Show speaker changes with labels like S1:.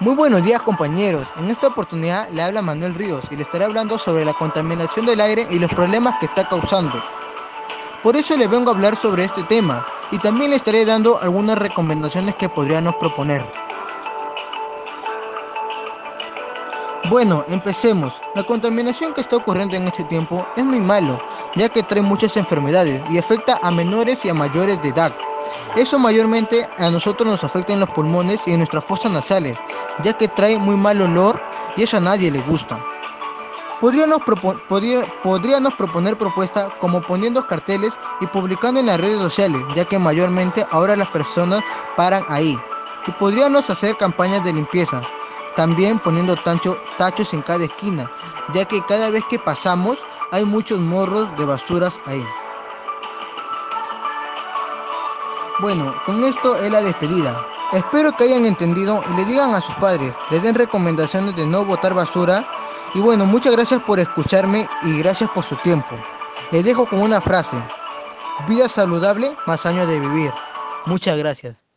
S1: Muy buenos días compañeros, en esta oportunidad le habla Manuel Ríos y le estaré hablando sobre la contaminación del aire y los problemas que está causando. Por eso le vengo a hablar sobre este tema y también le estaré dando algunas recomendaciones que podríamos proponer. Bueno, empecemos. La contaminación que está ocurriendo en este tiempo es muy malo, ya que trae muchas enfermedades y afecta a menores y a mayores de edad. Eso mayormente a nosotros nos afecta en los pulmones y en nuestras fosas nasales, ya que trae muy mal olor y eso a nadie le gusta. Podríamos, proponer propuestas como poniendo carteles y publicando en las redes sociales, ya que mayormente ahora las personas paran ahí. Y podríamos hacer campañas de limpieza, también poniendo tachos en cada esquina, ya que cada vez que pasamos hay muchos morros de basuras ahí. Bueno, con esto es la despedida. Espero que hayan entendido y le digan a sus padres, les den recomendaciones de no botar basura. Y bueno, muchas gracias por escucharme y gracias por su tiempo. Les dejo con una frase. Vida saludable más años de vivir. Muchas gracias.